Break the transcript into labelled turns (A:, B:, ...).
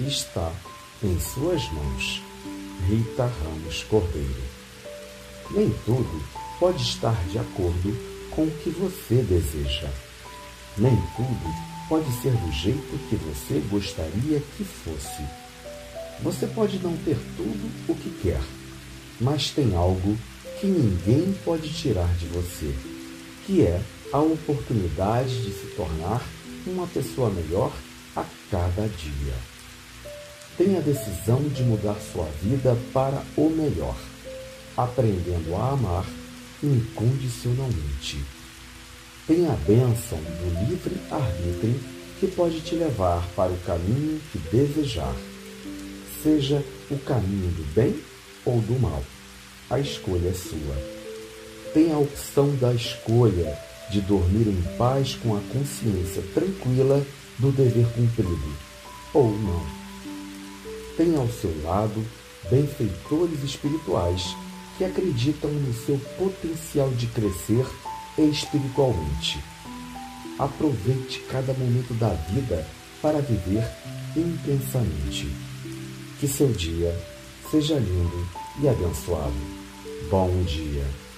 A: está em suas mãos. Rita Ramos Cordeiro. Nem tudo pode estar de acordo com o que você deseja. Nem tudo pode ser do jeito que você gostaria que fosse. Você pode não ter tudo o que quer, mas tem algo que ninguém pode tirar de você, que é a oportunidade de se tornar uma pessoa melhor a cada dia. Tenha a decisão de mudar sua vida para o melhor, aprendendo a amar incondicionalmente. Tenha a bênção do livre arbítrio que pode te levar para o caminho que desejar, seja o caminho do bem ou do mal. A escolha é sua. Tenha a opção da escolha de dormir em paz com a consciência tranquila do dever cumprido, ou não. Tenha ao seu lado benfeitores espirituais que acreditam no seu potencial de crescer espiritualmente. Aproveite cada momento da vida para viver intensamente. Que seu dia seja lindo e abençoado. Bom dia.